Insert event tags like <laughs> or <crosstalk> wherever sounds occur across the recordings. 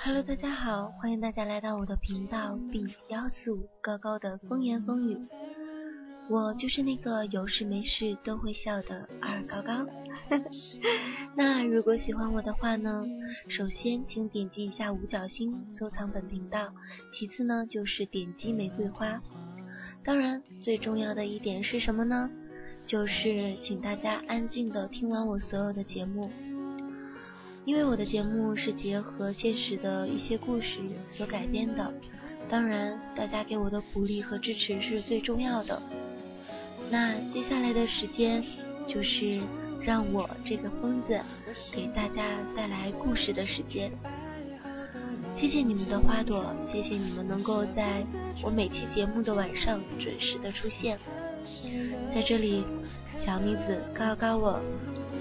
Hello，大家好，欢迎大家来到我的频道 B 幺四五高高的风言风语。我就是那个有事没事都会笑的二高高。<laughs> 那如果喜欢我的话呢，首先请点击一下五角星收藏本频道，其次呢就是点击玫瑰花。当然，最重要的一点是什么呢？就是请大家安静的听完我所有的节目，因为我的节目是结合现实的一些故事所改编的。当然，大家给我的鼓励和支持是最重要的。那接下来的时间，就是让我这个疯子给大家带来故事的时间。谢谢你们的花朵，谢谢你们能够在我每期节目的晚上准时的出现。在这里，小妮子告告我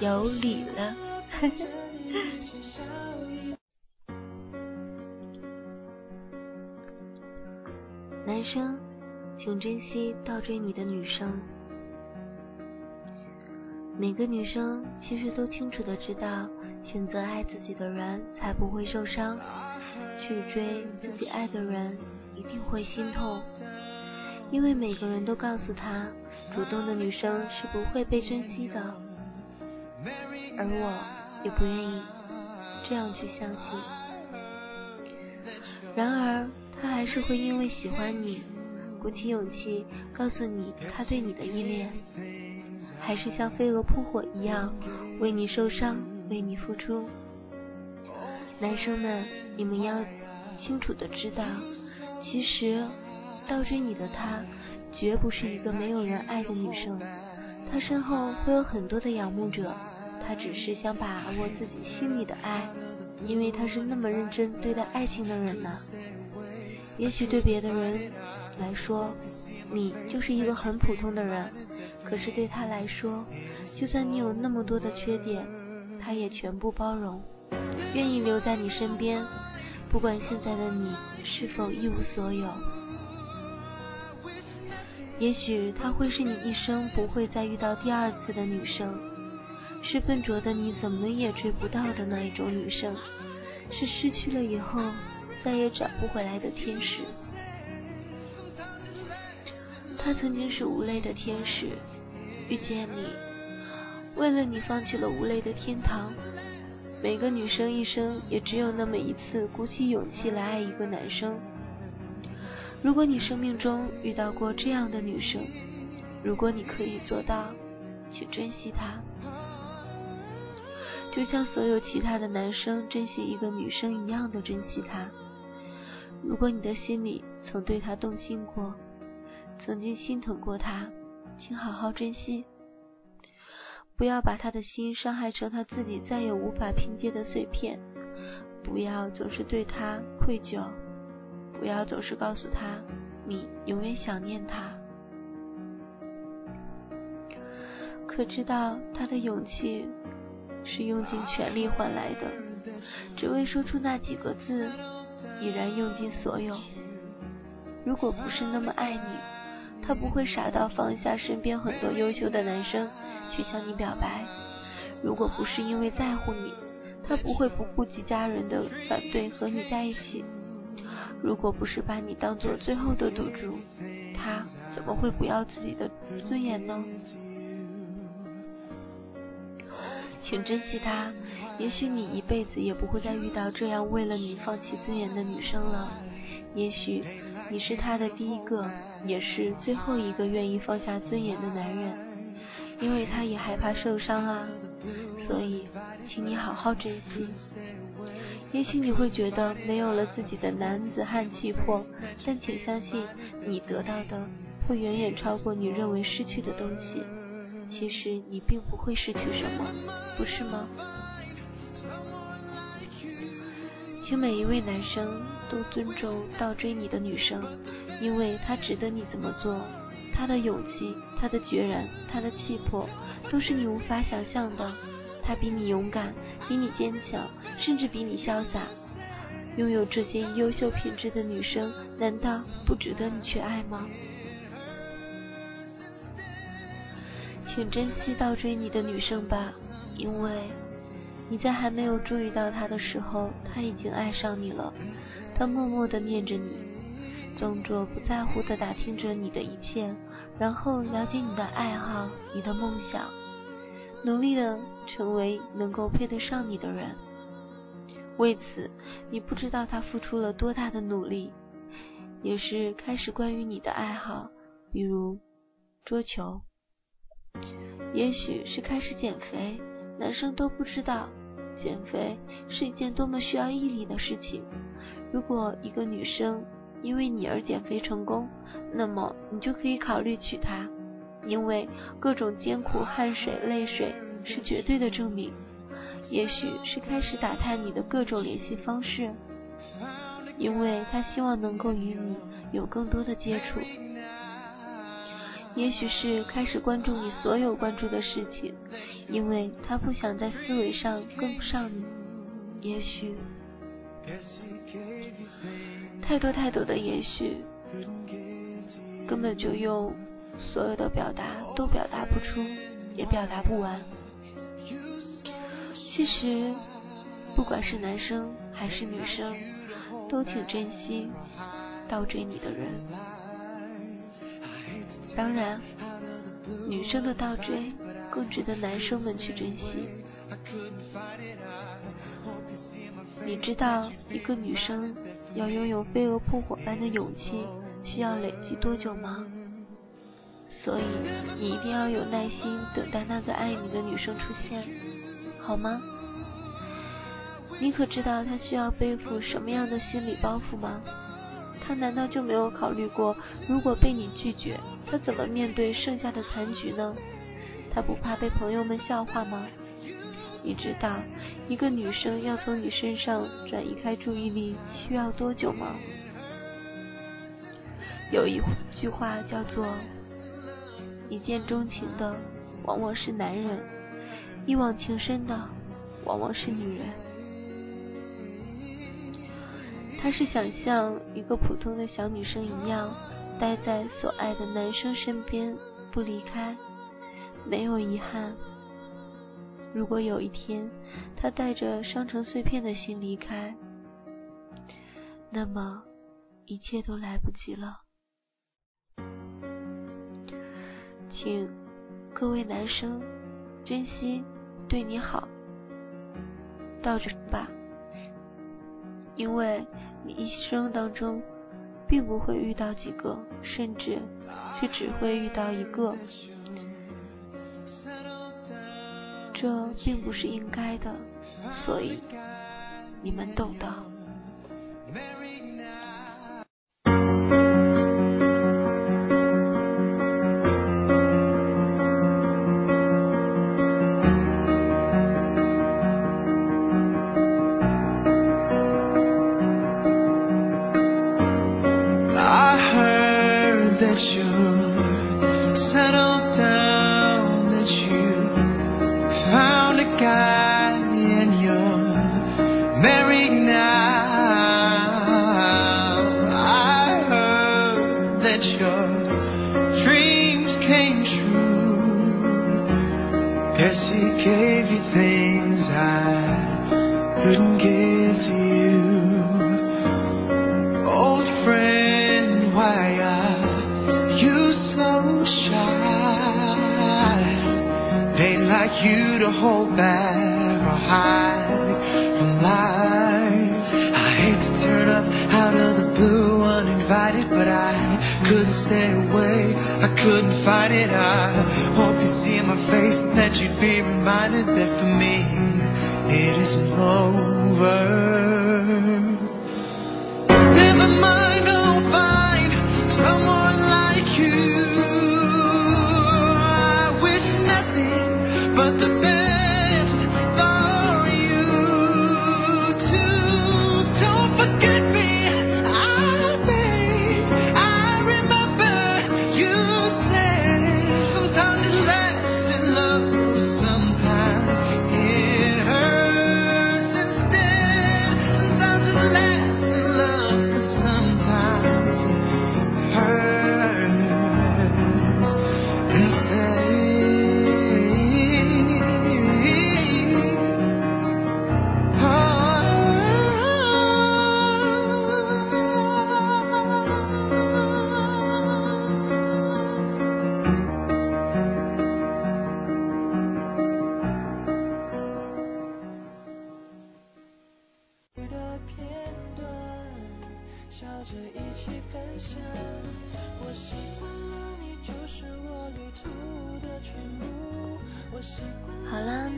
有礼了。<laughs> <laughs> 男生。请珍惜倒追你的女生。每个女生其实都清楚的知道，选择爱自己的人才不会受伤，去追自己爱的人一定会心痛。因为每个人都告诉她，主动的女生是不会被珍惜的，而我也不愿意这样去相信。然而，他还是会因为喜欢你。鼓起勇气告诉你他对你的依恋，还是像飞蛾扑火一样为你受伤，为你付出。男生们，你们要清楚的知道，其实倒追你的他，绝不是一个没有人爱的女生，她身后会有很多的仰慕者，他只是想把握自己心里的爱，因为他是那么认真对待爱情的人呢。也许对别的人。来说，你就是一个很普通的人，可是对他来说，就算你有那么多的缺点，他也全部包容，愿意留在你身边，不管现在的你是否一无所有。也许她会是你一生不会再遇到第二次的女生，是笨拙的你怎么也追不到的那一种女生，是失去了以后再也找不回来的天使。他曾经是无泪的天使，遇见你，为了你放弃了无泪的天堂。每个女生一生也只有那么一次鼓起勇气来爱一个男生。如果你生命中遇到过这样的女生，如果你可以做到，请珍惜她，就像所有其他的男生珍惜一个女生一样的珍惜她。如果你的心里曾对她动心过。曾经心疼过她，请好好珍惜，不要把她的心伤害成他自己再也无法拼接的碎片。不要总是对她愧疚，不要总是告诉她你永远想念她。可知道他的勇气是用尽全力换来的，只为说出那几个字，已然用尽所有。如果不是那么爱你。他不会傻到放下身边很多优秀的男生去向你表白。如果不是因为在乎你，他不会不顾及家人的反对和你在一起。如果不是把你当做最后的赌注，他怎么会不要自己的尊严呢？请珍惜他，也许你一辈子也不会再遇到这样为了你放弃尊严的女生了。也许你是他的第一个。也是最后一个愿意放下尊严的男人，因为他也害怕受伤啊，所以，请你好好珍惜。也许你会觉得没有了自己的男子汉气魄，但请相信，你得到的会远远超过你认为失去的东西。其实你并不会失去什么，不是吗？请每一位男生都尊重倒追你的女生。因为她值得你这么做，她的勇气，她的决然，她的气魄，都是你无法想象的。她比你勇敢，比你坚强，甚至比你潇洒。拥有这些优秀品质的女生，难道不值得你去爱吗？请珍惜倒追你的女生吧，因为你在还没有注意到他的时候，他已经爱上你了。他默默的念着你，装作不在乎的打听着你的一切，然后了解你的爱好、你的梦想，努力的成为能够配得上你的人。为此，你不知道他付出了多大的努力。也是开始关于你的爱好，比如桌球。也许是开始减肥，男生都不知道，减肥是一件多么需要毅力的事情。如果一个女生因为你而减肥成功，那么你就可以考虑娶她，因为各种艰苦、汗水、泪水是绝对的证明。也许是开始打探你的各种联系方式。因为他希望能够与你有更多的接触，也许是开始关注你所有关注的事情，因为他不想在思维上跟不上你。也许，太多太多的也许，根本就用所有的表达都表达不出，也表达不完。其实，不管是男生还是女生。都请珍惜倒追你的人。当然，女生的倒追更值得男生们去珍惜。你知道一个女生要拥有飞蛾扑火般的勇气需要累积多久吗？所以你一定要有耐心等待那个爱你的女生出现，好吗？你可知道她需要背负什么样的心理包袱吗？他难道就没有考虑过，如果被你拒绝，他怎么面对剩下的残局呢？他不怕被朋友们笑话吗？你知道一个女生要从你身上转移开注意力需要多久吗？有一句话叫做：“一见钟情的往往是男人，一往情深的往往是女人。”他是想像一个普通的小女生一样，待在所爱的男生身边不离开，没有遗憾。如果有一天他带着伤成碎片的心离开，那么一切都来不及了。请各位男生珍惜对你好，倒着吧。因为你一生当中，并不会遇到几个，甚至却只会遇到一个，这并不是应该的，所以你们懂的。You things I to give to you. Old friend why are you so shy? They like you to hold back or hide couldn't fight it. I hope you see in my face that you'd be reminded that for me it isn't over.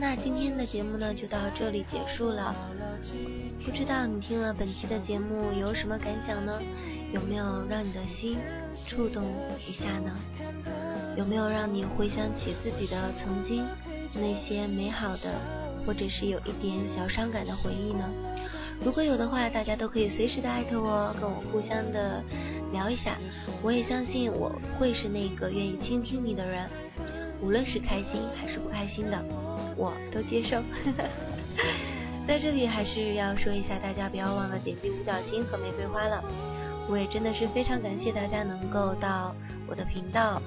那今天的节目呢就到这里结束了。不知道你听了本期的节目有什么感想呢？有没有让你的心触动一下呢？有没有让你回想起自己的曾经那些美好的，或者是有一点小伤感的回忆呢？如果有的话，大家都可以随时的艾特我，跟我互相的聊一下。我也相信我会是那个愿意倾听你的人，无论是开心还是不开心的，我都接受。<laughs> 在这里还是要说一下，大家不要忘了点击五角星和玫瑰花了。我也真的是非常感谢大家能够到我的频道，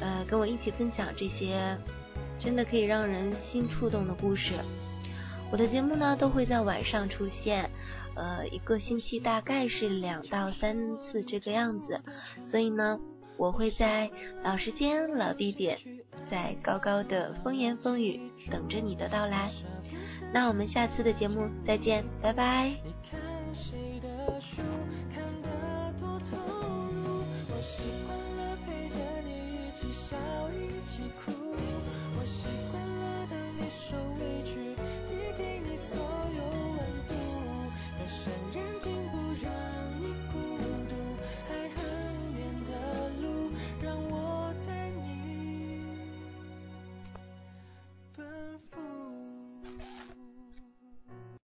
呃，跟我一起分享这些真的可以让人心触动的故事。我的节目呢都会在晚上出现，呃，一个星期大概是两到三次这个样子，所以呢，我会在老时间、老地点，在高高的风言风语等着你的到来。那我们下次的节目再见，拜拜。